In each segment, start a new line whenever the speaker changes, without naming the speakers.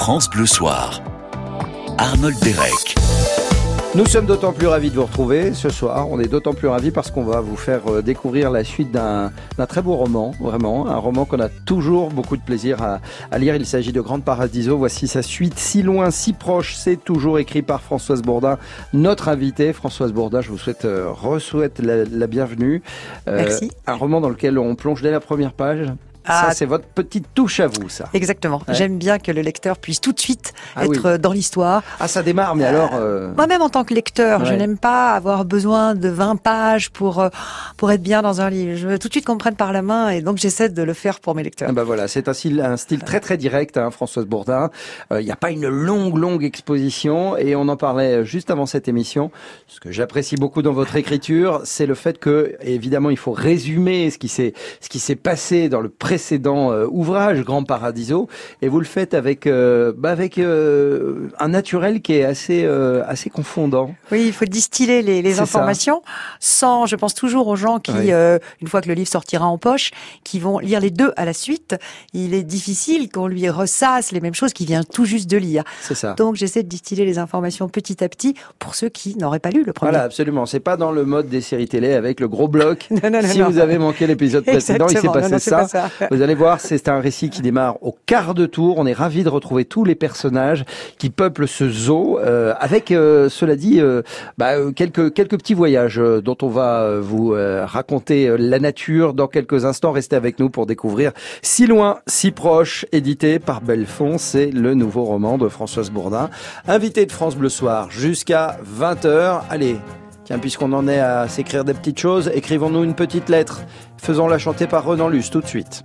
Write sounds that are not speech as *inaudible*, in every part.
France Bleu Soir. Arnold Derek.
Nous sommes d'autant plus ravis de vous retrouver ce soir. On est d'autant plus ravis parce qu'on va vous faire euh, découvrir la suite d'un très beau roman, vraiment. Un roman qu'on a toujours beaucoup de plaisir à, à lire. Il s'agit de Grande Paradiso. Voici sa suite. Si loin, si proche. C'est toujours écrit par Françoise Bourdin, notre invitée. Françoise Bourdin, je vous souhaite, euh, re-souhaite la, la bienvenue.
Euh, Merci.
Un roman dans lequel on plonge dès la première page. Ça,
Ah.
c'est votre petite touche à vous, ça.
Exactement.
Ouais.
J'aime bien que le lecteur puisse tout de suite
Ah
être
oui.
euh, dans l'histoire.
Ah, ça démarre, mais alors... euh,
Moi-même, en tant que lecteur, je n'aime pas avoir besoin de 20 pages pour euh, pour être bien dans un livre. Je veux tout de suite qu'on me prenne par la main et donc j'essaie de le faire pour mes lecteurs.
Ah bah voilà, c'est un style, un style très très direct, hein, Françoise Bourdin. Euh, Il n'y a pas une longue longue exposition et on en parlait juste avant cette émission. Ce que j'apprécie beaucoup dans votre écriture, c'est le fait que évidemment il faut résumer ce qui s'est passé dans le précédent euh, ouvrage Grand Paradiso et vous le faites avec euh, bah avec euh, un naturel qui est assez assez confondant.
Oui, il faut distiller les, les
C'est ça.
informations sans, je pense toujours aux gens qui,
Oui.
une fois que le livre sortira en poche, qui vont lire les deux à la suite. Il est difficile qu'on lui ressasse les mêmes choses qu'il vient tout juste de lire.
C'est ça.
Donc j'essaie de distiller les informations petit à petit pour ceux qui n'auraient pas lu le premier.
Voilà, absolument. C'est pas dans le mode des séries télé avec le gros bloc. *laughs*
Non, non, non,
si vous avez manqué l'épisode *laughs* précédent, il s'est passé
Non, non, c'est
ça.
pas ça.
Vous allez voir, c'est un récit qui démarre au quart de tour. On est ravi de retrouver tous les personnages qui peuplent ce zoo, euh, avec, euh, cela dit, euh, bah, euh, quelques quelques petits voyages euh, dont on va euh, vous raconter la nature dans quelques instants. Restez avec nous pour découvrir Si loin, si proche, édité par Belfond. C'est le nouveau roman de Françoise Bourdin, invité de France Bleu Soir jusqu'à 20h. Allez. Puisqu'on en est à s'écrire des petites choses, écrivons-nous une petite lettre. Faisons-la chanter par Renan Luce tout de suite.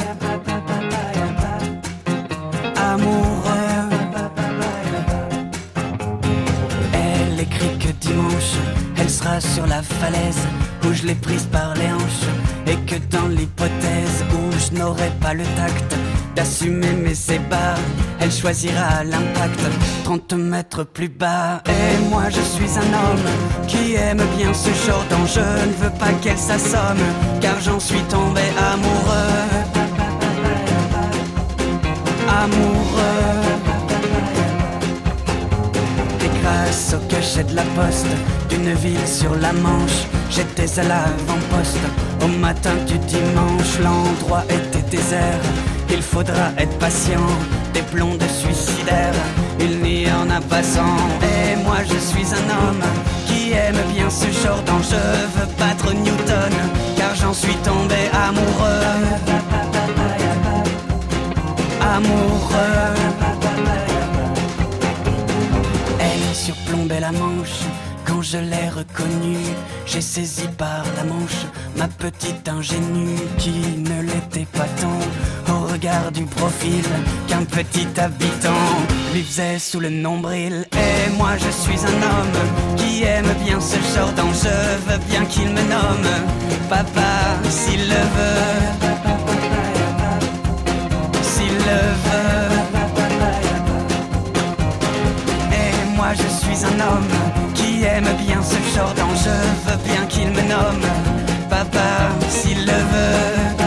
Sur la falaise où je l'ai prise par les hanches. Et que dans l'hypothèse où je n'aurai pas le tact d'assumer mes ébats, elle choisira l'impact 30 mètres plus bas. Et moi je suis un homme qui aime bien ce genre d'enjeu. Ne veux pas qu'elle s'assomme, car j'en suis tombé amoureux. Amoureux. Au cachet de la poste d'une ville sur la Manche, j'étais à l'avant-poste. Au matin du dimanche, l'endroit était désert. Il faudra être patient, des blondes suicidaires. Il n'y en a pas cent. Et moi je suis un homme qui aime bien ce genre d'enjeu. Veux battre Newton, car j'en suis tombé amoureux. Amoureux. Surplombait la manche. Quand je l'ai reconnue, j'ai saisi par la manche ma petite ingénue qui ne l'était pas tant au regard du profil qu'un petit habitant lui faisait sous le nombril. Et moi je suis un homme qui aime bien ce genre d'enjeu, veux bien qu'il me nomme papa s'il le veut. Je suis un homme qui aime bien ce genre d'enjeu, veux bien qu'il me nomme papa s'il le veut.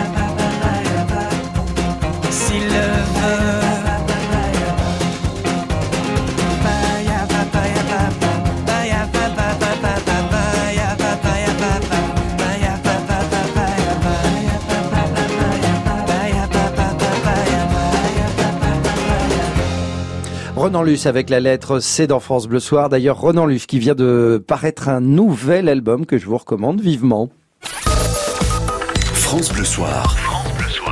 Renan Luce avec la lettre C dans France Bleu Soir. D'ailleurs, Renan Luce qui vient de paraître un nouvel album que je vous recommande vivement.
France Bleu Soir.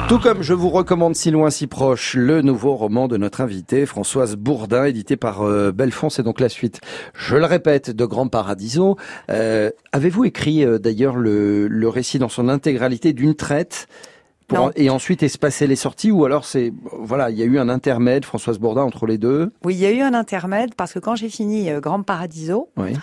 Tout comme je vous recommande Si loin si proche, le nouveau roman de notre invitée Françoise Bourdin, édité par euh, Belfond, c'est donc la suite. Je le répète, de Grand Paradiso. Euh, Avez-vous écrit euh, d'ailleurs le, le récit dans son intégralité d'une traite pour- et ensuite espacer les sorties ou alors c'est voilà il y a eu un intermède Françoise Bourdin entre les deux?
Oui, il y a eu un intermède parce que quand j'ai fini euh, Grand Paradiso,
oui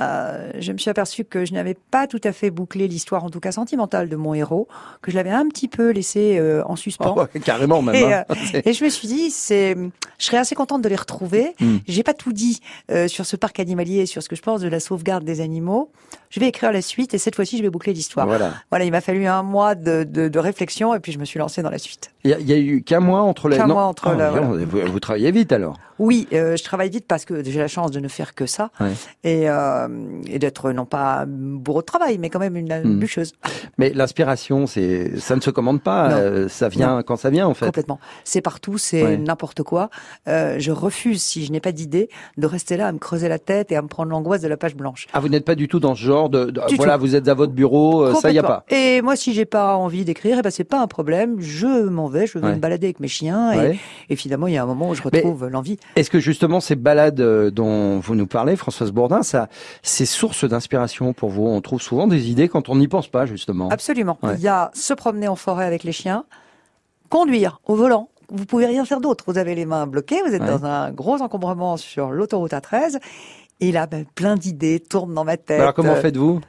euh, je me suis aperçue que je n'avais pas tout à fait bouclé l'histoire, en tout cas sentimentale, de mon héros, que je l'avais un petit peu laissé euh, en suspens.
Oh, ouais, carrément même
Et,
hein. *laughs*
Et je me suis dit, c'est, je serais assez contente de les retrouver.
Mm.
J'ai pas tout dit sur ce parc animalier, sur ce que je pense de la sauvegarde des animaux. Je vais écrire la suite et cette fois-ci, je vais boucler l'histoire.
voilà
Voilà, il m'a fallu un mois de, de, de réflexion et puis je me suis lancée dans la suite.
il y, y a eu qu'un mois entre les
Qu'un mois entre
Oh,
la-
vous, vous travaillez vite alors
Oui, euh, je travaille vite parce que j'ai la chance de ne faire que ça
Ouais.
et, euh, et d'être non pas bourreau de travail, mais quand même une
Mm.
bûcheuse.
mais l'inspiration c'est ça ne se commande pas euh, ça vient quand ça vient en fait
Complètement. C'est partout, c'est
Ouais.
n'importe quoi. Je refuse, si je n'ai pas d'idée, de rester là à me creuser la tête et à me prendre l'angoisse de la page blanche.
Ah, vous n'êtes pas du tout dans ce genre de, voilà,
tout.
vous êtes à votre bureau, euh, ça y a pas.
Et moi, si j'ai pas envie d'écrire, eh ben c'est pas un problème. Je m'en vais, je vais
Ouais.
me balader avec mes chiens et,
Ouais.
et finalement, il y a un moment où je retrouve l'envie.
Est-ce que justement ces balades euh, dont vous nous parlez, Françoise Bourdin, ça, c'est source d'inspiration pour vous? On trouve souvent des idées quand on n'y pense pas, justement.
Absolument.
Ouais.
Il y a se promener en forêt avec les chiens, conduire au volant. Vous pouvez rien faire d'autre. Vous avez les mains bloquées, vous êtes
Ouais.
dans un gros encombrement sur l'autoroute A13. Et là, ben, plein d'idées tournent dans ma tête.
Alors comment
Euh,
faites-vous?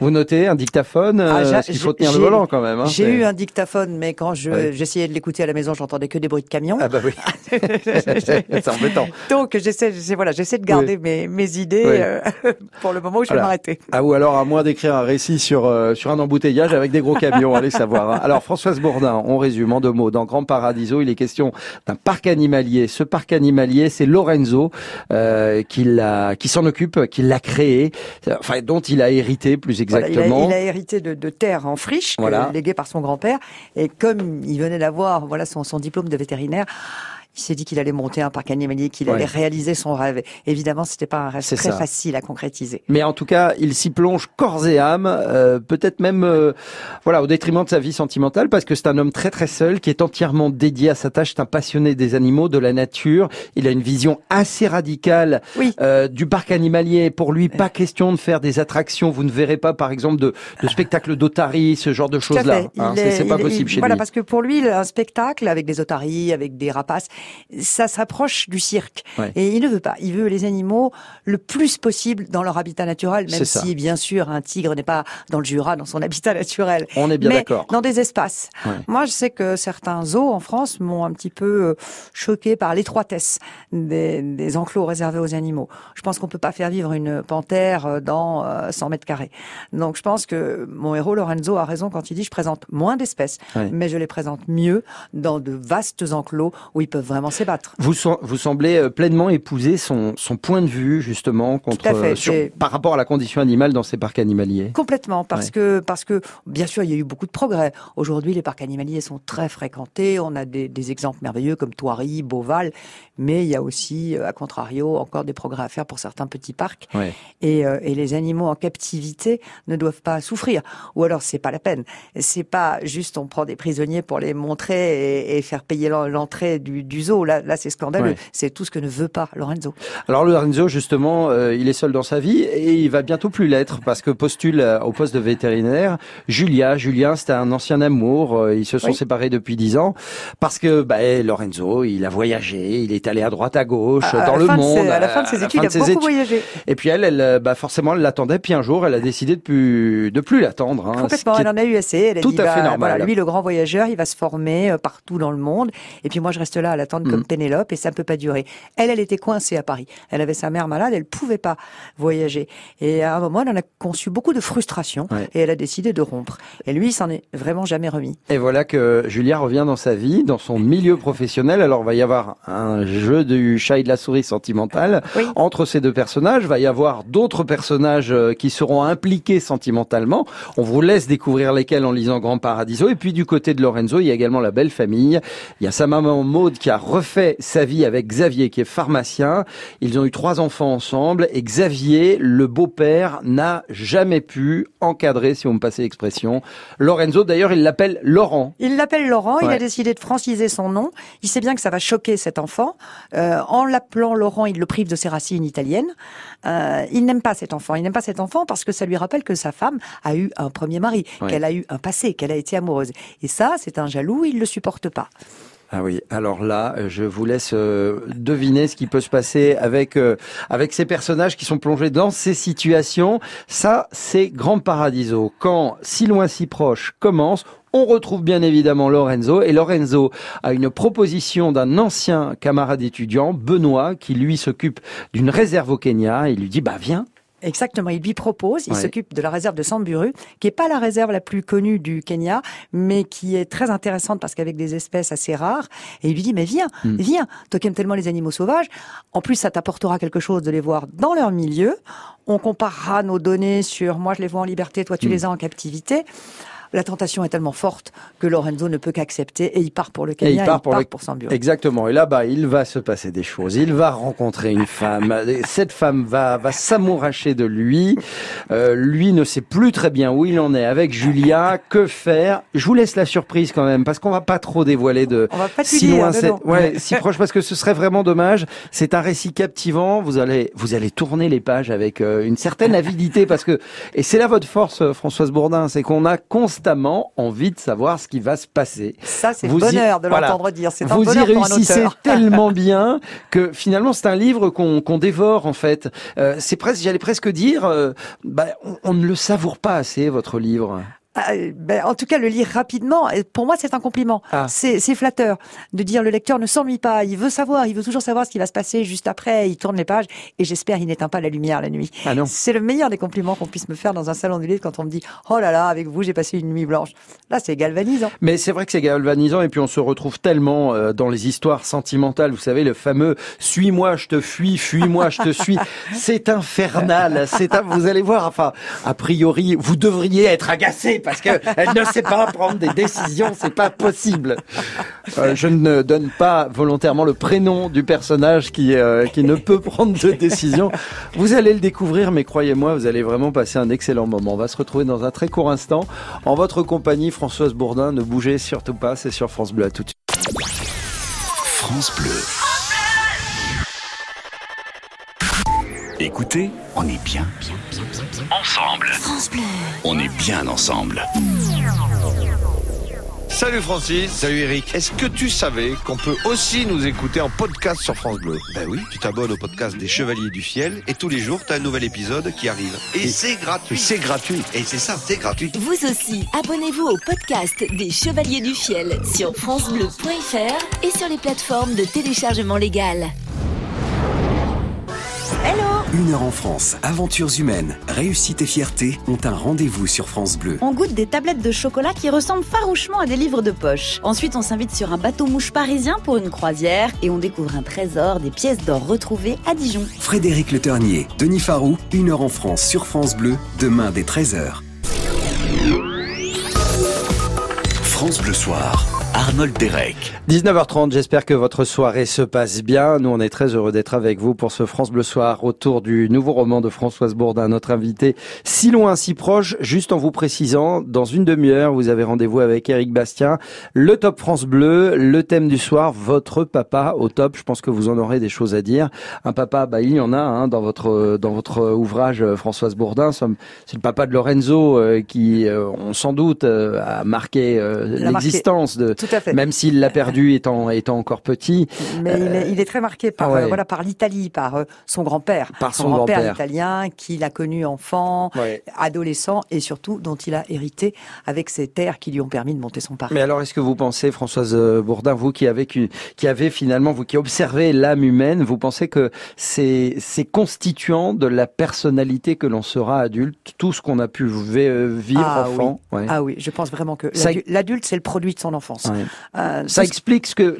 Vous notez un dictaphone
Ah,
euh, qu'il faut tenir le volant quand même. hein,
J'ai eu un dictaphone, mais quand je-
Ouais.
j'essayais de l'écouter à la maison, j'entendais que des bruits de camions.
Ah bah oui, *laughs* c'est embêtant.
Donc j'essaie, voilà, j'essaie de garder mes, mes idées
Oui.
euh, *laughs* pour le moment où je vais m'arrêter.
Ah ou alors à moins d'écrire un récit sur euh, sur un embouteillage avec des gros camions, allez savoir. hein. Alors Françoise Bourdin, on résume en deux mots. Dans Grand Paradiso, il est question d'un parc animalier. Ce parc animalier, c'est Lorenzo euh, qui l'a, qui s'en occupe, qui l'a créé, enfin dont il a hérité plus
Voilà, il, a,
exactement.
il a hérité de, de terres en friche,
Voilà.
léguées par son grand-père, et comme il venait d'avoir voilà son, son diplôme de vétérinaire. Il s'est dit qu'il allait monter un parc animalier, qu'il
Ouais.
allait réaliser son rêve. Évidemment, c'était pas un rêve très
ça.
facile à concrétiser.
Mais en tout cas, il s'y plonge corps et âme, euh, peut-être même, euh, voilà, au détriment de sa vie sentimentale, parce que c'est un homme très très seul, qui est entièrement dédié à sa tâche. C'est un passionné des animaux, de la nature. Il a une vision assez radicale
Oui.
euh, du parc animalier. Pour lui, pas question de faire des attractions. Vous ne verrez pas, par exemple, de, de spectacles d'otaries, ce genre de choses-là. hein. C'est
est-
c'est pas
il-
possible
il-
chez
Voilà,
lui.
parce que pour lui, un spectacle avec des otaries, avec des rapaces, ça s'approche du cirque.
Ouais.
Et il ne veut pas. Il veut les animaux le plus possible dans leur habitat naturel, même si, bien sûr, un tigre n'est pas dans le Jura, dans son *laughs* habitat naturel.
On est bien
mais
d'accord.
dans des espaces.
Ouais.
Moi, je sais que certains zoos en France m'ont un petit peu euh, choqué par l'étroitesse des, des enclos réservés aux animaux. Je pense qu'on peut pas faire vivre une panthère euh, dans euh, 100 mètres carrés. Donc, je pense que mon héros Lorenzo a raison quand il dit je présente moins d'espèces,
Ouais.
mais je les présente mieux dans de vastes enclos où ils peuvent vraiment s'ébattre.
Vous, sem- vous semblez euh, pleinement épouser son, son point de vue justement contre
à fait,
euh, sur- par rapport à la condition animale dans ces parcs animaliers.
Complètement, parce
Ouais.
que parce que bien sûr il y a eu beaucoup de progrès. Aujourd'hui, les parcs animaliers sont très fréquentés. On a des, des exemples merveilleux comme Thoiry, Beauval, mais il y a aussi, euh, à contrario, encore des progrès à faire pour certains petits parcs.
Ouais.
Et, euh, et les animaux en captivité ne doivent pas souffrir. Ou alors c'est pas la peine. C'est pas juste on prend des prisonniers pour les montrer et, et faire payer l'en- l'entrée du, du Là, là c'est scandaleux.
Ouais.
C'est tout ce que ne veut pas Lorenzo.
Alors Lorenzo, justement, euh, il est seul dans sa vie et il va bientôt plus l'être parce que postule euh, au poste de vétérinaire Julia. Julien, c'était un ancien amour. euh, ils se sont
Oui.
séparés depuis dix ans parce que bah, eh, Lorenzo, il a voyagé, il est allé à droite à gauche
À-
dans
la
le
ses-
monde.
à la fin de ses études, il a beaucoup
études.
voyagé.
Et puis elle, elle, bah, forcément, elle l'attendait. Puis un jour, elle a décidé de plus, de plus l'attendre. hein,
Complètement, elle en a eu assez. Elle a
tout
dit,
à fait
bah,
normal.
Voilà, lui, le grand voyageur, il va se former partout dans le monde. Et puis moi, je reste là à l'attendre
Mm.
comme Pénélope et ça ne peut pas durer. Elle, elle était coincée à Paris. Elle avait sa mère malade, elle pouvait pas voyager. Et à un moment, elle en a conçu beaucoup de frustration
Ouais.
et elle a décidé de rompre. Et lui, il s'en est vraiment jamais remis.
Et voilà que Julia revient dans sa vie, dans son milieu professionnel. Alors, il va y avoir un jeu du chat et de la souris sentimental
Oui.
entre ces deux personnages. Il va y avoir d'autres personnages euh, qui seront impliqués sentimentalement. On vous laisse découvrir lesquels en lisant Grand Paradiso. Et puis, du côté de Lorenzo, il y a également la belle famille. Il y a sa maman Maude qui a a refait sa vie avec Xavier, qui est pharmacien. Ils ont eu trois enfants ensemble et Xavier, le beau-père, n'a jamais pu encadrer, si vous me passez l'expression, Lorenzo. D'ailleurs, il l'appelle Laurent.
Il l'appelle Laurent, il a décidé de franciser son nom. Il sait bien que ça va choquer cet enfant. Euh, en l'appelant Laurent, il le prive de ses racines italiennes. Euh, il n'aime pas cet enfant. Il n'aime pas cet enfant parce que ça lui rappelle que sa femme a eu un premier mari,
Ouais.
qu'elle a eu un passé, qu'elle a été amoureuse. Et ça, c'est un jaloux, il le supporte pas.
Ah oui, alors là, euh, je vous laisse euh, deviner ce qui peut se passer avec euh, avec ces personnages qui sont plongés dans ces situations. Ça, c'est Grand Paradiso. Quand Si loin si proche commence, on retrouve bien évidemment Lorenzo et Lorenzo a une proposition d'un ancien camarade étudiant, Benoît, qui lui s'occupe d'une réserve au Kenya. Il lui dit bah viens.
Exactement, il lui propose, il
Ouais.
s'occupe de la réserve de Samburu, qui est pas la réserve la plus connue du Kenya, mais qui est très intéressante parce qu'avec des espèces assez rares, et il lui dit, mais viens,
Mm.
viens, toi qui aimes tellement les animaux sauvages, en plus ça t'apportera quelque chose de les voir dans leur milieu, on comparera nos données sur, moi je les vois en liberté, toi tu
Mm.
les as en captivité, la tentation est tellement forte que Lorenzo ne peut qu'accepter et il part pour le Kenya,
il part pour le-
Samburu.
Exactement. Et là-bas, il va se passer des choses. Il va rencontrer une femme. Cette femme va, va s'amouracher de lui. Euh, lui ne sait plus très bien où il en est avec Julia. Que faire? Je vous laisse la surprise quand même, parce qu'on va pas trop dévoiler de
On va pas tout
si loin, ouais, si *laughs* proche, parce que ce serait vraiment dommage. C'est un récit captivant. Vous allez, vous allez tourner les pages avec euh, une certaine avidité, parce que et c'est là votre force, euh, Françoise Bourdin, c'est qu'on a constamment envie de savoir ce qui va se passer.
Ça, c'est le
y-
bonheur de
voilà.
l'entendre dire. C'est un
Vous y
bonheur pour un
réussissez tellement *laughs* bien que finalement c'est un livre qu'on dévore en fait. Euh, c'est presque, j'allais presque dire, euh, bah, on, on ne le savoure pas assez votre livre.
Ah, ben, en tout cas, le lire rapidement, et pour moi, c'est un compliment.
Ah.
C'est flatteur de dire le lecteur ne s'ennuie pas. Il veut savoir, il veut toujours savoir ce qui va se passer juste après. Il tourne les pages et j'espère il n'éteint pas la lumière la nuit.
Ah.
C'est le meilleur des compliments qu'on puisse me faire dans un salon du livre quand on me dit oh là là, avec vous j'ai passé une nuit blanche. Là, c'est galvanisant.
Mais c'est vrai que c'est galvanisant et puis on se retrouve tellement euh, dans les histoires sentimentales. Vous savez, le fameux "suis-moi, je te fuis, fuis-moi, je te suis". *laughs* C'est infernal. C'est un- vous allez voir. Enfin, a priori, vous devriez être agacé parce que elle ne sait pas prendre des décisions. C'est pas possible. Euh, je ne donne pas volontairement le prénom du personnage qui euh, qui ne peut prendre de décision. Vous allez le découvrir, mais croyez-moi, vous allez vraiment passer un excellent moment. On va se retrouver dans un très court instant en votre compagnie, Françoise Bourdin. Ne bougez surtout pas, c'est sur France Bleu. À tout de suite.
France Bleu. Écoutez, on est bien, bien, bien, bien, ensemble. On est bien ensemble.
Salut Francis. Salut Eric. Est-ce que tu savais qu'on peut aussi nous écouter en podcast sur France Bleu? Ben oui, tu t'abonnes au podcast des Chevaliers du Fiel et tous les jours, tu as un nouvel épisode qui arrive. Et, c'est gratuit. C'est gratuit. Et c'est ça, c'est gratuit.
Vous aussi, abonnez-vous au podcast des Chevaliers du Fiel sur francebleu.fr et sur les plateformes de téléchargement légal.
Une heure en France, aventures humaines, réussite et fierté ont un rendez-vous sur France Bleu.
On goûte des tablettes de chocolat qui ressemblent farouchement à des livres de poche. Ensuite, on s'invite sur un bateau mouche parisien pour une croisière et on découvre un trésor, des pièces d'or retrouvées à Dijon.
Frédéric Le Ternier, Denis Farou, Une heure en France sur France Bleu, demain dès 13h.
France Bleu Soir. Arnold Derek.
19h30, j'espère que votre soirée se passe bien. Nous, on est très heureux d'être avec vous pour ce France Bleu Soir autour du nouveau roman de Françoise Bourdin, notre invité si loin, si proche. Juste en vous précisant, dans une demi-heure, vous avez rendez-vous avec Eric Bastien, le Top France Bleu, le thème du soir, votre papa au top. Je pense que vous en aurez des choses à dire. Un papa, bah, il y en a hein, dans votre dans votre ouvrage, euh, Françoise Bourdin. C'est le papa de Lorenzo euh, qui, euh, on sans doute, euh, a marqué euh,
Il a marqué.
l'existence de
Tout à fait.
même s'il l'a perdu étant, étant encore petit.
Mais il, est, il est très marqué par
ah ouais.
euh, voilà par l'Italie, par euh, son grand-père,
Par son grand-père.
italien qu'il a connu enfant, adolescent et surtout dont il a hérité avec ses terres qui lui ont permis de monter son parc.
Mais alors, est-ce que vous pensez, Françoise euh, Bourdin, vous qui avez, qui, avez finalement, vous qui observez l'âme humaine, vous pensez que c'est constituant de la personnalité que l'on sera adulte, tout ce qu'on a pu vi- euh, vivre
Ah
enfant? ouais.
Ah oui, je pense vraiment que l'adulte c'est le produit de son enfance.
Ouais.
Euh,
Ça explique ce que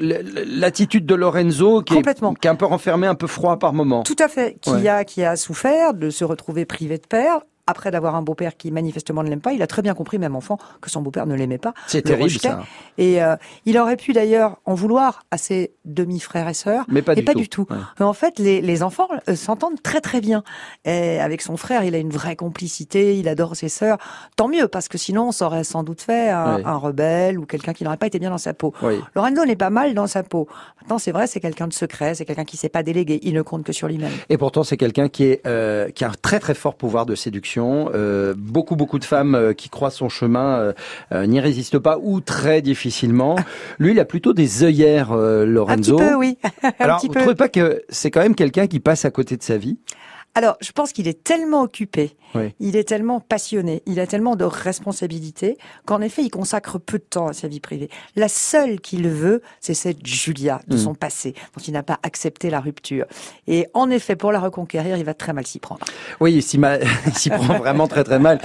l'attitude de Lorenzo, qui est,
Complètement.
qui est un peu renfermé, un peu froid par moment.
Tout à fait, qui
Ouais.
a qui a souffert de se retrouver privé de père après d'avoir un beau-père qui manifestement ne l'aime pas. Il a très bien compris, même enfant, que son beau-père ne l'aimait pas.
C'est terrible ça.
Et euh, il aurait pu d'ailleurs en vouloir à ses demi-frères et sœurs,
mais pas,
et
du,
pas
tout.
du tout. En fait, les, les enfants euh, s'entendent très très bien. Et avec son frère, il a une vraie complicité, il adore ses sœurs. Tant mieux, parce que sinon, ça aurait sans doute fait un, rebelle ou quelqu'un qui n'aurait pas été bien dans sa peau. Lorenzo n'est pas mal dans sa peau. Maintenant, c'est vrai, c'est quelqu'un de secret, c'est quelqu'un qui sait pas déléguer. Il ne compte que sur lui-même.
Et pourtant, c'est quelqu'un qui est euh, qui a un très très fort pouvoir de séduction. Euh, beaucoup beaucoup de femmes euh, qui croisent son chemin euh, euh, n'y résistent pas ou très difficilement. Lui, il a plutôt des œillères, euh,
Un petit
Lorenzo.
peu, oui. *laughs* Un
Alors,
petit
vous
peu.
trouvez pas que c'est quand même quelqu'un qui passe à côté de sa vie?
Alors, je pense qu'il est tellement occupé,
Oui.
il est tellement passionné, il a tellement de responsabilités qu'en effet, il consacre peu de temps à sa vie privée. La seule qu'il veut, c'est cette Julia de
Mm.
son passé, dont il n'a pas accepté la rupture. Et en effet, pour la reconquérir, il va très mal s'y prendre.
Oui, il s'y *laughs* prend vraiment très très mal.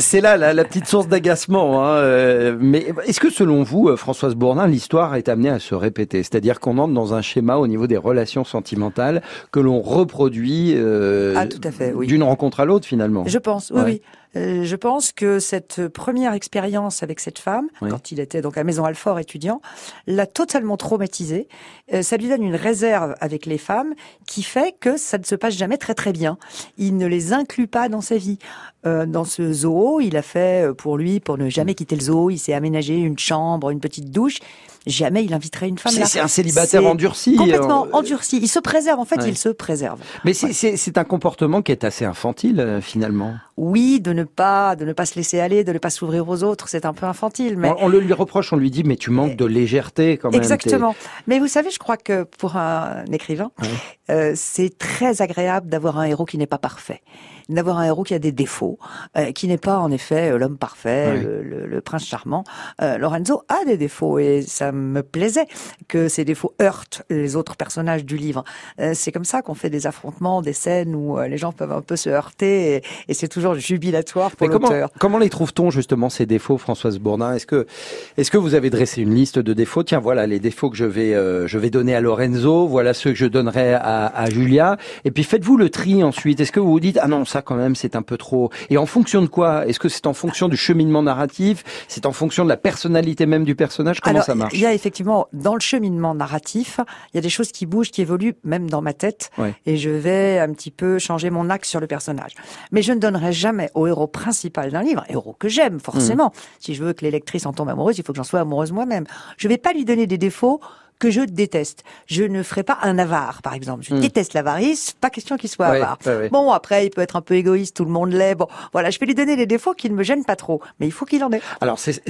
C'est là la, la petite source d'agacement. Hein. euh, Mais est-ce que selon vous, euh, Françoise Bourdin, l'histoire est amenée à se répéter? C'est-à-dire qu'on entre dans un schéma au niveau des relations sentimentales que l'on reproduit euh,
Ah, tout à fait, oui.
d'une rencontre à l'autre finalement
Je pense, oui,
Ouais.
oui. Euh, je pense que cette première expérience avec cette femme,
Oui.
quand il était donc à Maison Alfort étudiant, l'a totalement traumatisé. Euh, ça lui donne une réserve avec les femmes qui fait que ça ne se passe jamais très très bien. Il ne les inclut pas dans sa vie. Euh, dans ce zoo, il a fait euh, pour lui, pour ne jamais quitter le zoo, il s'est aménagé une chambre, une petite douche. Jamais il inviterait une femme
C'est un célibataire endurci.
Complètement
euh,
endurci. Il se préserve. En fait,
Ouais.
il se préserve.
Mais c'est un comportement qui est assez infantile euh, finalement.
Oui, de ne pas, de ne pas se laisser aller, de ne pas s'ouvrir aux autres, c'est un peu infantile, mais
On, on le lui reproche, on lui dit mais tu manques de légèreté quand même.
exactement. Mais vous savez, je crois que pour un écrivain, euh, c'est très agréable d'avoir un héros qui n'est pas parfait, d'avoir un héros qui a des défauts, euh, qui n'est pas en effet euh, l'homme parfait,
Ouais.
le, le- le prince charmant. Euh, Lorenzo a des défauts et ça me plaisait que ces défauts heurtent les autres personnages du livre. C'est comme ça qu'on fait des affrontements, des scènes où les gens peuvent un peu se heurter et, et c'est toujours jubilatoire pour
comment, comment les trouve-t-on justement ces défauts, Françoise Bourdin? Est-ce que, est-ce que vous avez dressé une liste de défauts? Tiens, voilà les défauts que je vais, euh, je vais donner à Lorenzo. Voilà ceux que je donnerai à, à Julia. Et puis faites-vous le tri ensuite. Est-ce que vous vous dites ah non ça quand même c'est un peu trop Et en fonction de quoi? Est-ce que c'est en fonction du cheminement narratif? C'est en fonction de la personnalité même du personnage? Comment
Alors,
ça marche?
Il y a effectivement, dans le cheminement narratif, il y a des choses qui bougent, qui évoluent, même dans ma tête.
Ouais.
Et je vais un petit peu changer mon axe sur le personnage. Mais je ne donnerai jamais au héros principal d'un livre, héros que j'aime, forcément.
Hmm.
Si je veux que les lectrices en tombent amoureuses, il faut que j'en sois amoureuse moi-même. Je vais pas lui donner des défauts que je déteste. Je ne ferai pas un avare, par exemple. Je
Hmm.
déteste l'avarice, pas question qu'il soit
Ouais,
avare.
ouais, ouais.
Bon, après, il peut être un peu égoïste, tout le monde l'est. Bon, voilà, je vais lui donner des défauts qui ne me gênent pas trop. Mais il faut qu'il en ait.
Alors, c'est,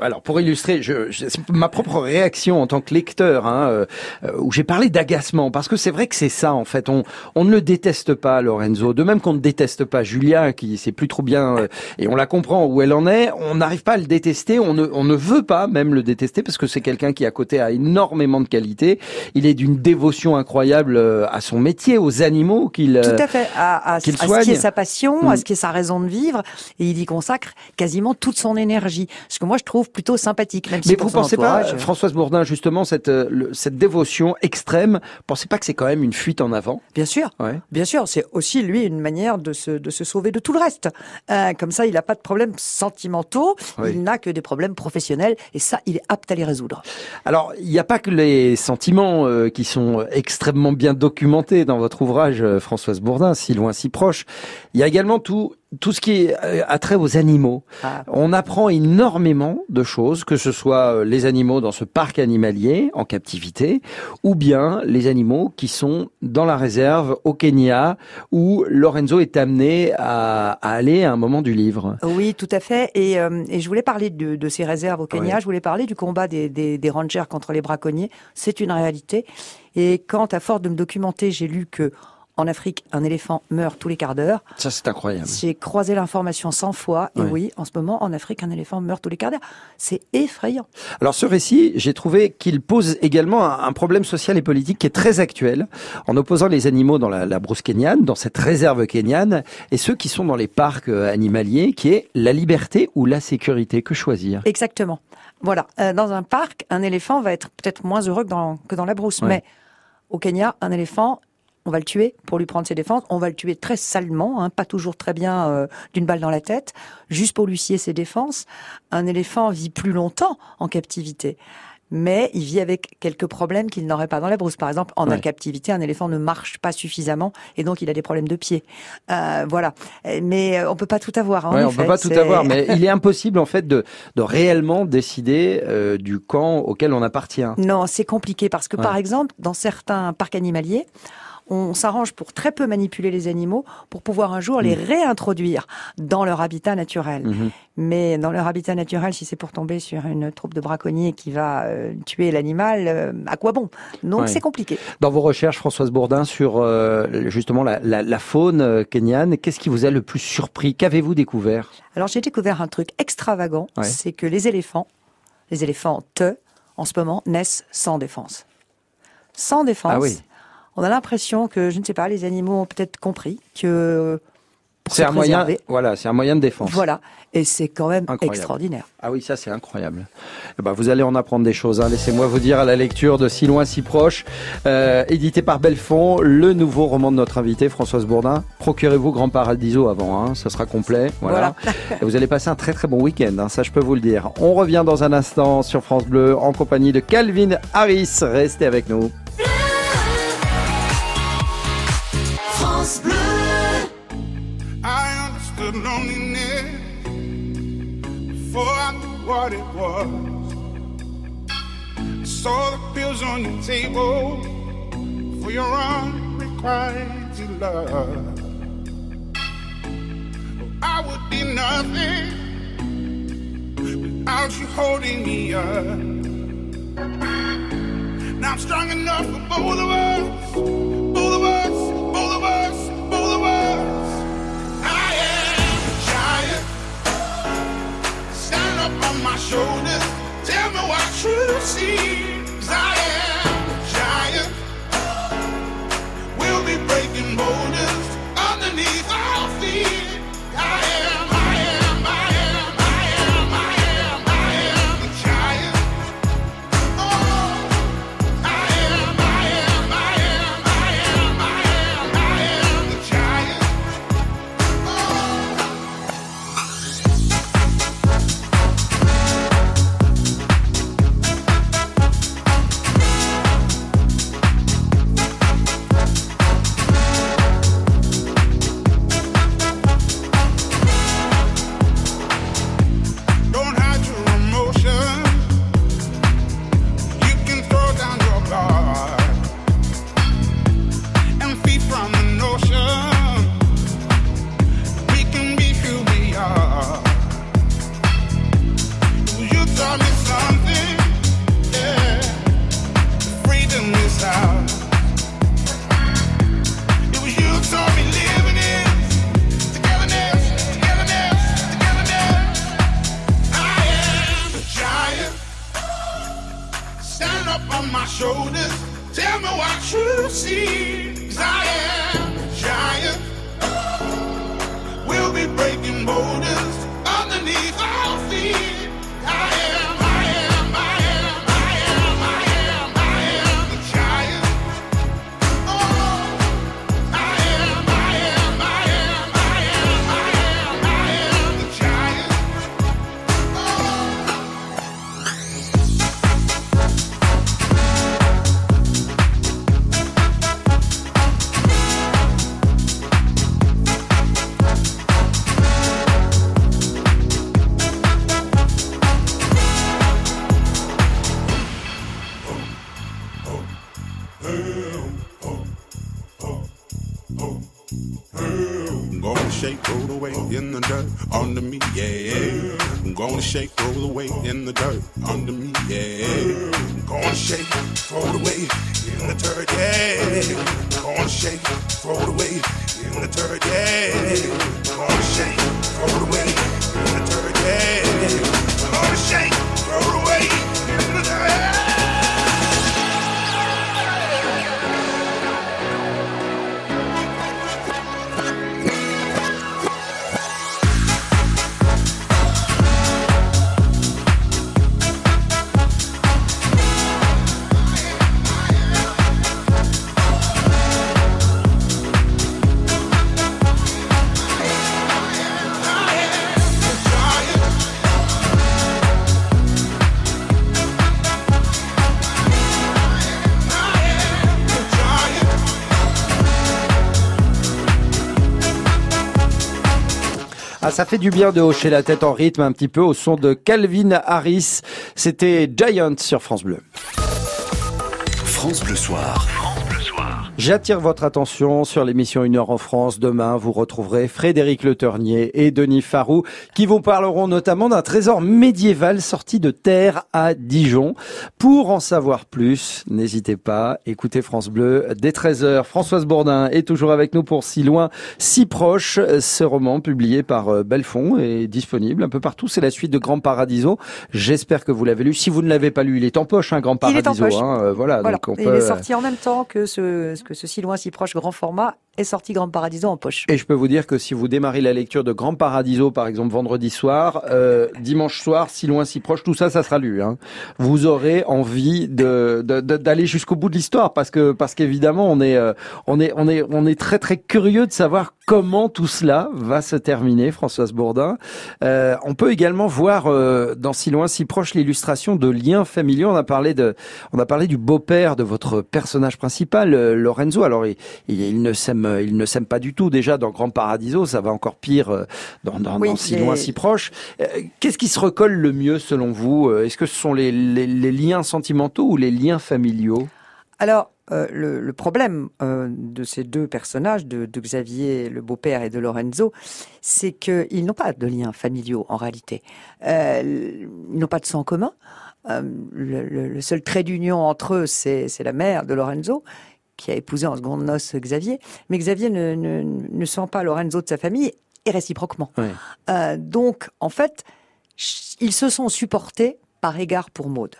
alors pour illustrer, je, je- c'est ma propre réaction en tant que lecteur, hein, euh, euh, où j'ai parlé d'agacement, parce que c'est vrai que c'est ça en fait. On, on ne le déteste pas, Lorenzo. De même qu'on ne déteste pas Julia, qui sait plus trop bien, euh, et on la comprend où elle en est. On n'arrive pas à le détester. On ne, on ne veut pas même le détester parce que c'est quelqu'un qui à côté a énormément de qualités. Il est d'une dévotion incroyable euh, à son métier, aux animaux qu'il. euh,
Tout à fait, à, à, à ce qui est sa passion,
Mm.
à ce qui est sa raison de vivre, et il y consacre quasiment toute son énergie. Ce que moi je trouve plutôt sympathique, même si
Mais
pour
vous pensez pas,
entourage, euh,
Françoise Bourdin, justement, cette, euh, le- cette dévotion extrême, pensez pas que c'est quand même une fuite en avant?
Bien sûr,
Ouais.
bien sûr, c'est aussi lui une manière de se, de se sauver de tout le reste. Euh, comme ça, il n'a pas de problèmes sentimentaux,
Oui.
il n'a que des problèmes professionnels, et ça, il est apte à les résoudre.
Alors, il n'y a pas que les sentiments euh, qui sont extrêmement bien documentés dans votre ouvrage, euh, Françoise Bourdin, si loin, si proche. Il y a également tout, tout ce qui euh, a trait aux animaux.
Ah.
On apprend énormément de choses, que ce soit euh, les animaux dans ce parc animalier en captivité, ou bien les animaux qui sont dans la réserve au Kenya, où Lorenzo est amené à, à aller à un moment du livre.
Oui, tout à fait. Et, euh, et je voulais parler de, de ces réserves au Kenya. Je voulais parler du combat des, des, des rangers contre les braconniers. C'est une réalité. Et quand, à force de me documenter, j'ai lu que en Afrique, un éléphant meurt tous les quarts d'heure.
Ça, c'est incroyable.
J'ai croisé l'information 100 fois. Et oui, en ce moment, en Afrique, un éléphant meurt tous les quarts d'heure. C'est effrayant.
Alors ce récit, j'ai trouvé qu'il pose également un, problème social et politique qui est très actuel, en opposant les animaux dans la, la brousse kenyane, dans cette réserve kenyane, et ceux qui sont dans les parcs euh, animaliers, qui est la liberté ou la sécurité. Que choisir?
Exactement. Voilà. Euh, dans un parc, un éléphant va être peut-être moins heureux que dans, que dans la brousse.
Ouais.
Mais au Kenya, un éléphant, on va le tuer pour lui prendre ses défenses. On va le tuer très salement, hein, pas toujours très bien euh, d'une balle dans la tête, juste pour lui scier ses défenses. Un éléphant vit plus longtemps en captivité mais il vit avec quelques problèmes qu'il n'aurait pas dans la brousse. Par exemple, en captivité, un éléphant ne marche pas suffisamment et donc il a des problèmes de pied. Euh, voilà. Mais euh, on peut pas tout avoir. Hein,
ouais, on peut pas tout avoir, mais *laughs* il est impossible en fait de, de réellement décider euh, du camp auquel on appartient.
Non, c'est compliqué parce que par exemple, dans certains parcs animaliers, on s'arrange pour très peu manipuler les animaux pour pouvoir un jour les mm. réintroduire dans leur habitat naturel. Mm-hmm. Mais dans leur habitat naturel, si c'est pour tomber sur une troupe de braconniers qui va euh, tuer l'animal, euh, à quoi bon? Donc c'est compliqué.
Dans vos recherches, Françoise Bourdin, sur euh, justement la, faune kenyane, qu'est-ce qui vous a le plus surpris? Qu'avez-vous découvert?
Alors j'ai découvert un truc extravagant, c'est que les éléphants, les éléphants te, en ce moment, naissent sans défense. Sans défense. Ah oui on a l'impression que, je ne sais pas, les animaux ont peut-être compris que
c'est un moyen, voilà, c'est un moyen de défense.
Voilà, et c'est quand même extraordinaire.
Ah oui, ça c'est incroyable. Eh ben, vous allez en apprendre des choses. Hein. Laissez-moi vous dire à la lecture de Si loin, si proche, euh, édité par Belfond, le nouveau roman de notre invité Françoise Bourdin. Procurez-vous Grand Paradiso avant, hein, ça sera complet. Voilà. vous allez passer un très très bon week-end, hein, ça je peux vous le dire. On revient dans un instant sur France Bleu en compagnie de Calvin Harris. Restez avec nous.
What it was. I Saw the pills on your table for your unrequited love. I would be nothing without you holding me up. Now I'm strong enough for both of us, both of us, both of us, both of us. My shoulders. Tell me what you see. Cause I am
Ah, ça fait du bien de hocher la tête en rythme un petit peu au son de Calvin Harris. C'était Giant sur France Bleu.
France Bleu Soir.
J'attire votre attention sur l'émission Une heure en France. Demain, vous retrouverez Frédéric Le Ternier et Denis Farou qui vous parleront notamment d'un trésor médiéval sorti de terre à Dijon. Pour en savoir plus, n'hésitez pas, écoutez France Bleu dès 13h. Françoise Bourdin est toujours avec nous pour Si loin, si proche. Ce roman publié par euh, Belfond est disponible un peu partout. C'est la suite de Grand Paradiso. J'espère que vous l'avez lu. Si vous ne l'avez pas lu, il est en poche, hein, Grand
Il est en
Paradiso.
poche.
hein. Euh, Voilà,
Voilà.
donc on
Et
peut...
Il est sorti en même temps que ce, que ce si loin, si proche grand format est sorti Grand Paradiso en poche.
Et je peux vous dire que si vous démarrez la lecture de Grand Paradiso, par exemple vendredi soir, euh, dimanche soir, si loin, si proche, tout ça, ça sera lu. Hein. Vous aurez envie de d'aller jusqu'au bout de l'histoire, parce que parce qu'évidemment, on est euh, on est on est on est très très curieux de savoir comment tout cela va se terminer, Françoise Bourdin. Euh, on peut également voir euh, dans Si loin, si proche l'illustration de liens familiaux. On a parlé de on a parlé du beau-père de votre personnage principal, euh, Lorenzo. Alors il, il ne s'aime il ne s'aime pas du tout déjà dans Grand Paradiso. Ça va encore pire euh, dans, dans,
Oui,
dans Si loin, si proche. Euh, Qu'est-ce qui se recolle le mieux selon vous? Euh, Est-ce que ce sont les, les, les liens sentimentaux ou les liens familiaux?
Alors, euh, le, le problème euh, de ces deux personnages, de, de Xavier, le beau-père, et de Lorenzo, c'est qu'ils n'ont pas de liens familiaux en réalité. Euh, ils n'ont pas de sang commun. Euh, le, seul trait d'union entre eux, c'est la mère de Lorenzo, qui a épousé en seconde noces Xavier. Mais Xavier ne, ne, ne sent pas Lorenzo de sa famille, et réciproquement. Euh, donc, en fait, ils se sont supportés par égard pour Maud.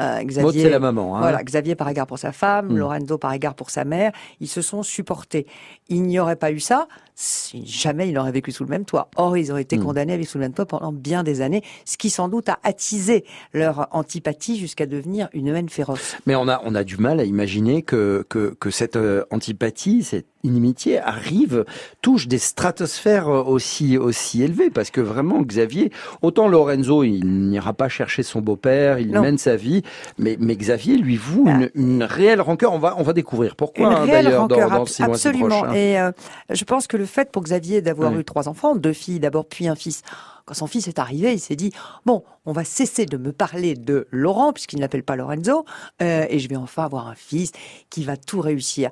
Euh, Xavier,
Maud, c'est la maman. Hein
voilà, Xavier par égard pour sa femme,
Mm.
Lorenzo par égard pour sa mère, ils se sont supportés. Il n'y aurait pas eu ça si jamais il aurait vécu sous le même toit. Or, ils auraient été
Mm.
condamnés à vivre sous le même toit pendant bien des années, ce qui sans doute a attisé leur antipathie jusqu'à devenir une haine féroce.
Mais on a, on a du mal à imaginer que, que, que cette euh, antipathie, cette inimitié arrive, touche des stratosphères euh, aussi, aussi élevées. Parce que vraiment, Xavier, autant Lorenzo, il n'ira pas chercher son beau-père, il
Non.
mène sa vie. Mais, mais Xavier lui voue
Ah.
une, une réelle rancœur. On va, on va découvrir pourquoi, hein, d'ailleurs, dans,
rancœur,
dans
ab-
Si loin, si
absolument. Et euh, je pense que le fait pour Xavier d'avoir eu trois enfants, deux filles d'abord, puis un fils, quand son fils est arrivé, il s'est dit bon, on va cesser de me parler de Laurent puisqu'il ne l'appelle pas Lorenzo, euh, et je vais enfin avoir un fils qui va tout réussir.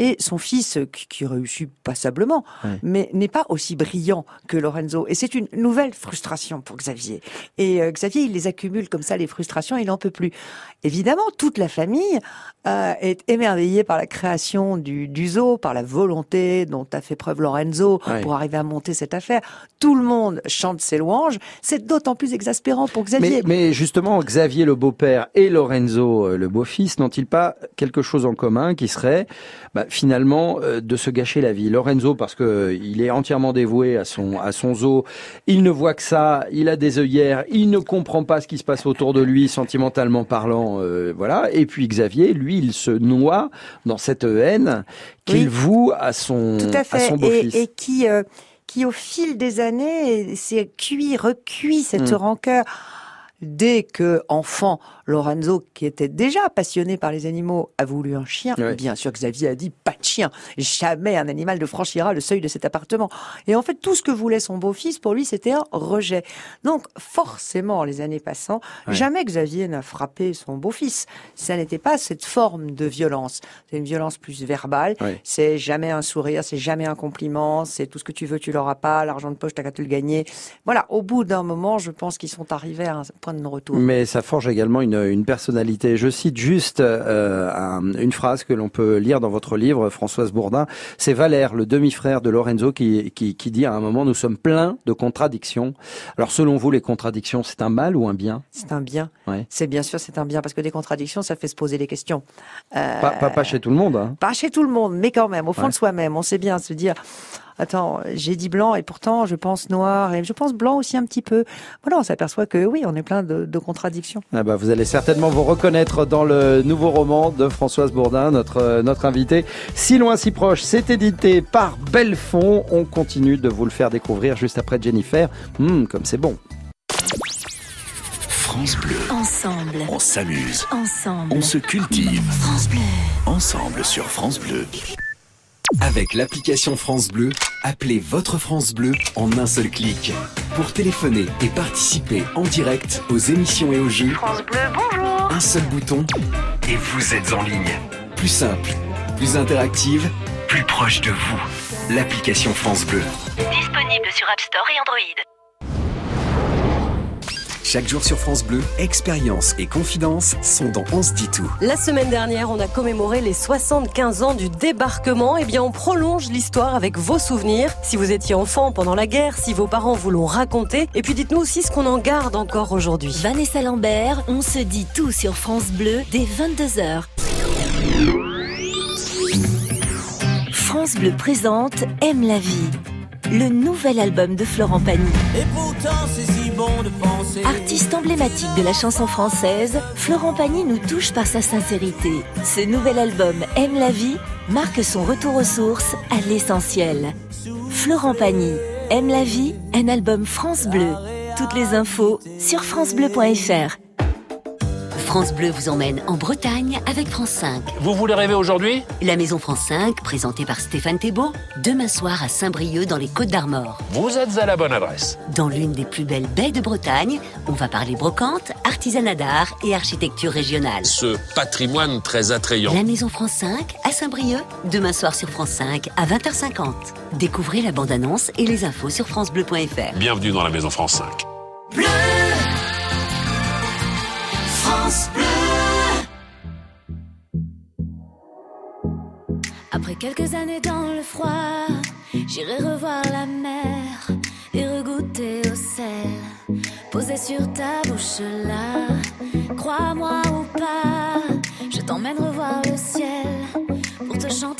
Et son fils, euh, qui, réussit passablement, mais n'est pas aussi brillant que Lorenzo. Et c'est une nouvelle frustration pour Xavier. Et euh, Xavier, il les accumule comme ça, les frustrations, il n'en peut plus. Évidemment, toute la famille euh, est émerveillée par la création du, du zoo, par la volonté dont a fait preuve Lorenzo pour arriver à monter cette affaire. Tout le monde chante ses louanges. C'est d'autant plus exaspérant pour Xavier.
mais justement, Xavier le beau-père et Lorenzo le beau-fils n'ont-ils pas quelque chose en commun qui serait bah, finalement euh, de se gâcher la vie Lorenzo parce que euh, il est entièrement dévoué à son à son zoo, il ne voit que ça, il a des œillères, il ne comprend pas ce qui se passe autour de lui sentimentalement parlant, euh, voilà. Et puis Xavier, lui, il se noie dans cette haine qu'il
Oui.
voue à son
Tout à fait.
son beau-fils.
et, et qui, euh, qui, au fil des années, s'est cuit, recuit cette
Mm.
rancœur. Dès que, enfant, Lorenzo, qui était déjà passionné par les animaux, a voulu un chien, bien sûr, Xavier a dit pas de chien. Jamais un animal ne franchira le seuil de cet appartement. Et en fait, tout ce que voulait son beau-fils, pour lui, c'était un rejet. Donc, forcément, les années passant, jamais Xavier n'a frappé son beau-fils. Ça n'était pas cette forme de violence. C'est une violence plus verbale. C'est jamais un sourire, c'est jamais un compliment, c'est tout ce que tu veux, tu l'auras pas, l'argent de poche, t'as qu'à te le gagner. Voilà, au bout d'un moment, je pense qu'ils sont arrivés à un point de non-retour.
Mais ça forge également une, une personnalité. Je cite juste euh, un- une phrase que l'on peut lire dans votre livre, Françoise Bourdin. C'est Valère, le demi-frère de Lorenzo, qui, qui, qui dit à un moment, nous sommes pleins de contradictions. Alors selon vous, les contradictions, c'est un mal ou un bien?
C'est un bien.
Ouais.
C'est bien sûr, c'est un bien, parce que des contradictions, ça fait se poser des questions. Euh,
pas, pas, pas chez tout le monde. Hein.
Pas chez tout le monde, mais quand même, au fond
Ouais.
de soi-même, on sait bien se dire, attends, j'ai dit blanc et pourtant je pense noir et je pense blanc aussi un petit peu. Voilà, on s'aperçoit que oui, on est plein de, de contradictions.
Ah bah, vous allez certainement vous reconnaître dans le nouveau roman de Françoise Bourdin, notre, euh, notre invité. Si loin, si proche, c'est édité par Belfond. On continue de vous le faire découvrir juste après Jennifer. Hum, comme c'est bon.
France Bleu.
Ensemble.
On s'amuse.
Ensemble.
On se cultive.
France Bleu.
Ensemble sur France Bleu. Avec l'application France Bleu, appelez votre France Bleu en un seul clic. Pour téléphoner et participer en direct aux émissions et aux jeux,
France Bleu, bonjour.
un seul bouton et vous êtes en ligne. Plus simple, plus interactive, plus proche de vous. L'application France Bleu.
Disponible sur App Store et Android.
Chaque jour sur France Bleu, expérience et confidence sont dans On se dit tout.
La semaine dernière, on a commémoré les 75 ans du débarquement. Eh bien, on prolonge l'histoire avec vos souvenirs. Si vous étiez enfant pendant la guerre, si vos parents vous l'ont raconté. Et puis dites-nous aussi ce qu'on en garde encore aujourd'hui.
Vanessa Lambert, on se dit tout sur France Bleu dès 22h. France Bleu présente Aime la vie. Le nouvel album de Florent Pagny.
Et pourtant c'est
Artiste emblématique de la chanson française, Florent Pagny nous touche par sa sincérité. Ce nouvel album Aime la vie marque son retour aux sources, à l'essentiel. Florent Pagny, Aime la vie, un album France Bleu. Toutes les infos sur francebleu.fr.
France Bleu vous emmène en Bretagne avec France 5.
Vous voulez rêver aujourd'hui?
La Maison France 5, présentée par Stéphane Thébault, demain soir à Saint-Brieuc dans les Côtes d'Armor.
Vous êtes à la bonne adresse.
Dans l'une des plus belles baies de Bretagne, on va parler brocante, artisanat d'art et architecture régionale.
Ce patrimoine très attrayant.
La Maison France 5 à Saint-Brieuc, demain soir sur France 5 à 20h50. Découvrez la bande-annonce et les infos sur francebleu.fr.
Bienvenue dans la Maison France 5.
Bleu
Après quelques années dans le froid, j'irai revoir la mer et regoûter au sel. Posé sur ta bouche là, crois-moi ou pas, je t'emmène revoir le ciel pour te chanter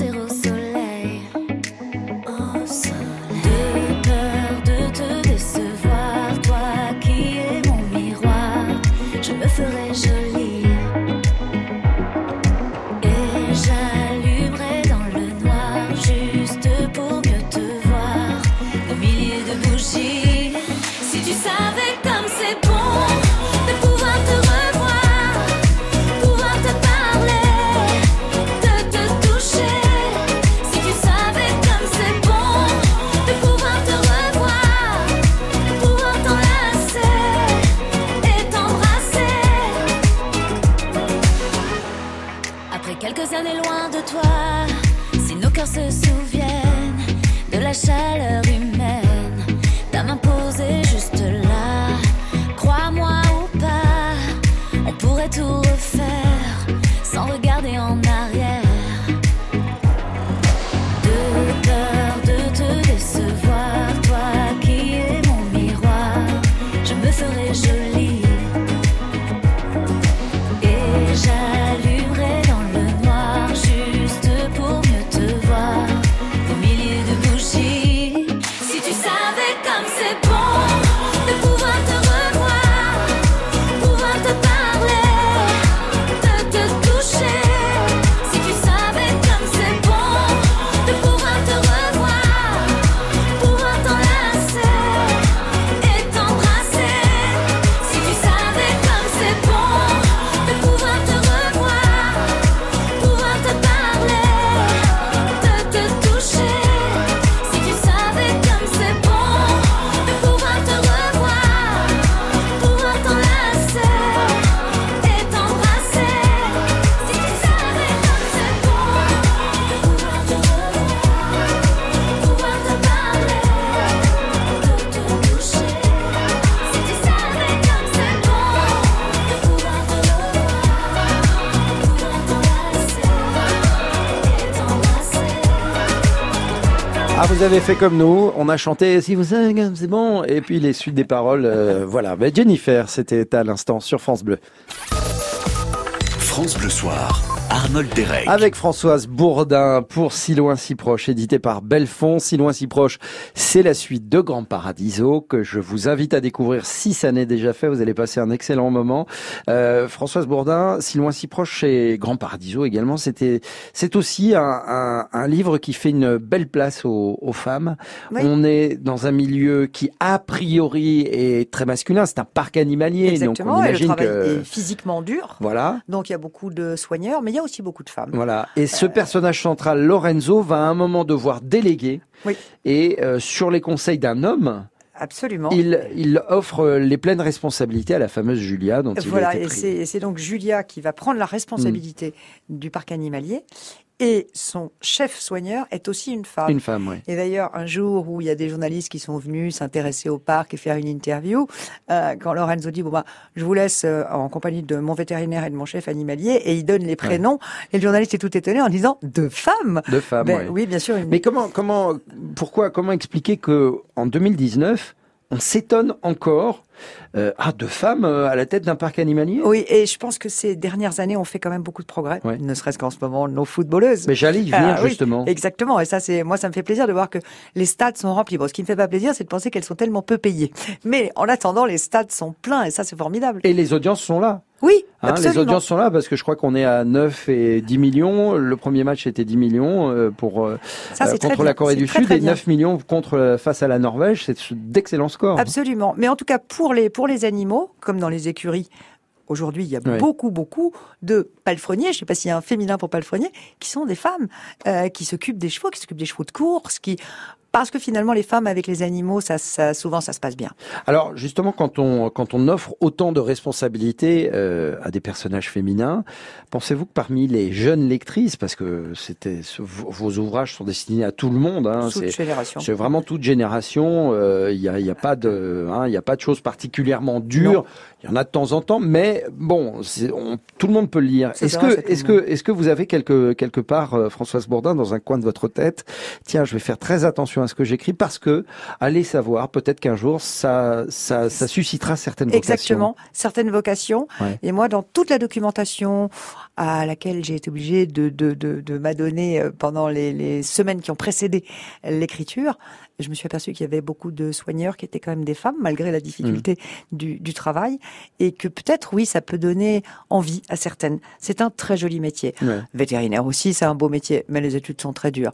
vous avez fait comme nous. On a chanté Si vous savez, c'est bon. Et puis les suites des paroles, euh, voilà. Mais Jennifer, c'était à l'instant sur France Bleu.
France Bleu Soir, Arnold Derek.
Avec Françoise Bourdin pour Si loin si proche, édité par Belfond. Si loin si proche, c'est la suite de Grand Paradiso que je vous invite à découvrir si ça n'est déjà fait. Vous allez passer un excellent moment. Euh, Françoise Bourdin, Si loin si proche, c'est Grand Paradiso également. C'était, c'est aussi un, un, un livre qui fait une belle place aux, aux femmes.
Oui.
On est dans un milieu qui a priori est très masculin. C'est un parc animalier,
Exactement,
donc on
et le
imagine
travail
que
est physiquement dur.
voilà.
Donc il y a beaucoup de soigneurs, mais il y a y a aussi beaucoup de femmes.
Voilà. Et ce personnage central, Lorenzo, va à un moment devoir déléguer.
Oui.
Et euh, sur les conseils d'un homme,
Absolument.
il, il offre euh, les pleines responsabilités à la fameuse Julia dont il a
Voilà,
été
et
pris.
c'est et c'est donc Julia qui va prendre la responsabilité
Mm.
du parc animalier. Et son chef soigneur est aussi une femme.
Une femme, oui.
Et d'ailleurs, un jour où il y a des journalistes qui sont venus s'intéresser au parc et faire une interview, euh, quand Lorenzo dit bon bah je vous laisse euh, en compagnie de mon vétérinaire et de mon chef animalier, et il donne les prénoms, et le journaliste est tout étonné en disant deux femmes.
Deux femmes,
Ben
ouais.
Oui, bien sûr. une-
Mais comment, comment, pourquoi, comment expliquer que en 2019, on s'étonne encore euh, ah, de femmes euh, à la tête d'un parc animalier?
Oui, et je pense que ces dernières années ont fait quand même beaucoup de progrès,
Ouais.
ne serait-ce qu'en ce moment nos footballeuses.
Mais j'allais y venir
Ah oui,
justement.
Exactement, et ça c'est moi ça me fait plaisir de voir que les stades sont remplis. Bon, ce qui me fait pas plaisir, c'est de penser qu'elles sont tellement peu payées. Mais en attendant, les stades sont pleins et ça c'est formidable.
Et les audiences sont là.
Oui,
Hein, les audiences sont là parce que je crois qu'on est à 9 et 10 millions. Le premier match était 10 millions euh, pour euh,
Ça,
euh, contre la Corée du
très,
Sud
très
et
bien.
9 millions contre face à la Norvège. C'est d'excellents scores.
Absolument. Mais en tout cas, pour les, pour les animaux, comme dans les écuries, aujourd'hui, il y a beaucoup, beaucoup de palefreniers, je ne sais pas s'il y a un féminin pour palefrenier, qui sont des femmes, euh, qui s'occupent des chevaux, qui s'occupent des chevaux de course, qui... Parce que finalement, les femmes avec les animaux, ça, ça, souvent, ça se passe bien.
Alors justement, quand on quand on offre autant de responsabilités euh, à des personnages féminins, pensez-vous que parmi les jeunes lectrices, parce que c'était vos ouvrages sont destinés à tout le monde, hein, c'est vraiment toute génération. euh, Il y a il y a pas de hein, il y a pas de choses particulièrement dures. Il y en a de temps en temps, mais bon, on- tout le monde peut le lire. Est-ce que est-ce est-ce vous avez quelque quelque part euh, Françoise Bourdin dans un coin de votre tête? Tiens, je vais faire très attention à ce que j'écris parce que allez savoir, peut-être qu'un jour ça ça ça suscitera certaines vocations.
Exactement, certaines vocations.
Ouais.
Et moi, dans toute la documentation à laquelle j'ai été obligée de, de, de, de m'adonner euh, pendant les, les semaines qui ont précédé l'écriture, je me suis aperçue qu'il y avait beaucoup de soigneurs qui étaient quand même des femmes, malgré la difficulté
Mmh.
du, du travail, et que peut-être, oui, ça peut donner envie à certaines. C'est un très joli métier.
Ouais.
Vétérinaire aussi, c'est un beau métier, mais les études sont très dures.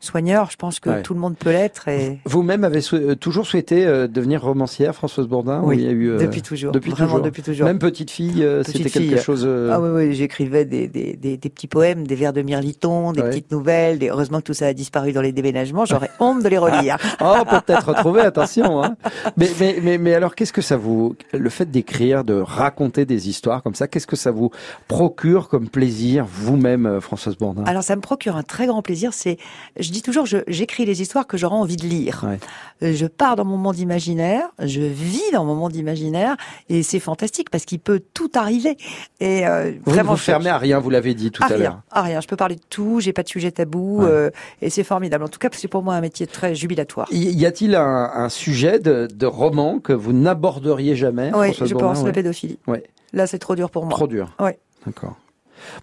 Soigneur, je pense que
Ouais.
tout le monde peut l'être. Et...
Vous-même avez sou- euh, toujours souhaité euh, devenir romancière, Françoise Bourdin ou
Oui,
il y a eu, euh,
depuis toujours.
Depuis
Vraiment
toujours.
depuis toujours.
Même petite fille, euh, c'était quelque chose.
Ah oui, oui, j'écrivais des, des, des, des petits poèmes, des vers de Mirliton, des
Ouais.
petites nouvelles. Des... Heureusement que tout ça a disparu dans les déménagements. J'aurais *laughs* honte de les relire.
Oh, peut-être retrouver, attention. Hein. Mais, mais, mais, mais alors, qu'est-ce que ça vous, le fait d'écrire, de raconter des histoires comme ça, qu'est-ce que ça vous procure comme plaisir, vous-même, Françoise Bourdin?
Alors ça me procure un très grand plaisir. C'est, je dis toujours, je- j'écris les histoires que j'aurai envie de lire.
Ouais.
Euh, Je pars dans mon monde imaginaire, je vis dans mon monde imaginaire, et c'est fantastique parce qu'il peut tout arriver. Et euh,
Vous ne
vraiment,
vous
je-
fermez à rien, vous l'avez dit tout
à
à l'heure.
à rien. Je peux parler de tout. J'ai pas de sujet tabou,
Ouais.
euh, et c'est formidable. En tout cas, c'est pour moi un métier très jubilatoire.
Y a-t-il un, un sujet de, de roman que vous n'aborderiez jamais
Oui, je
Bourdin,
pense la
ouais.
pédophilie.
Ouais.
Là, c'est trop dur pour moi.
Trop dur.
Ouais.
D'accord.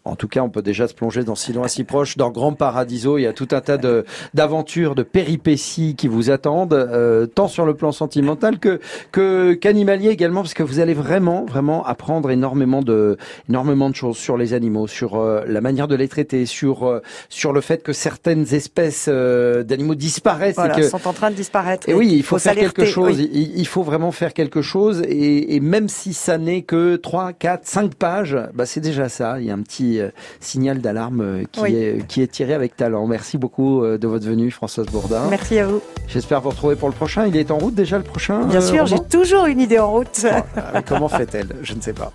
En tout cas, on peut déjà se plonger dans Si loin, si proche, dans Grand Paradiso. Il y a tout un tas de d'aventures, de péripéties qui vous attendent, euh, tant sur le plan sentimental que que qu'animalier également, parce que vous allez vraiment, vraiment apprendre énormément de énormément de choses sur les animaux, sur euh, la manière de les traiter, sur euh, sur le fait que certaines espèces euh, d'animaux disparaissent
Voilà,
et que
sont en train de disparaître.
et oui, il faut, faire quelque chose.
oui.
Il, il faut vraiment faire quelque chose. Et, et même si ça n'est que 3, 4, 5 pages, bah c'est déjà ça. Il y a un petit euh, signal d'alarme euh, qui,
Oui.
est, qui est tiré avec talent. Merci beaucoup euh, de votre venue, Françoise Bourdin.
Merci à vous.
J'espère vous retrouver pour le prochain. Il est en route déjà le prochain
Bien
euh,
sûr, j'ai toujours une idée en route.
Ah, comment fait-elle? Je ne sais pas.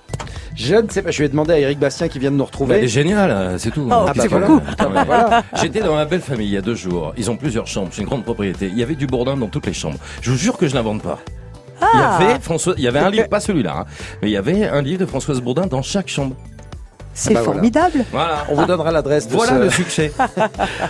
Je ne sais pas. Je vais demander à Eric Bastien qui vient de nous retrouver.
Elle est géniale, euh, c'est tout.
Oh, bah voilà. Ah, bah voilà.
J'étais dans ma belle famille il y a deux jours. Ils ont plusieurs chambres. C'est une grande propriété. Il y avait du bourdin dans toutes les chambres. Je vous jure que je n'invente pas. Il y
Ah.
avait François, il y avait un livre, pas celui-là, hein, mais il y avait un livre de Françoise Bourdin dans chaque chambre.
C'est
bah
formidable.
Voilà.
On vous donnera l'adresse de
Voilà
ce-
le succès. *laughs*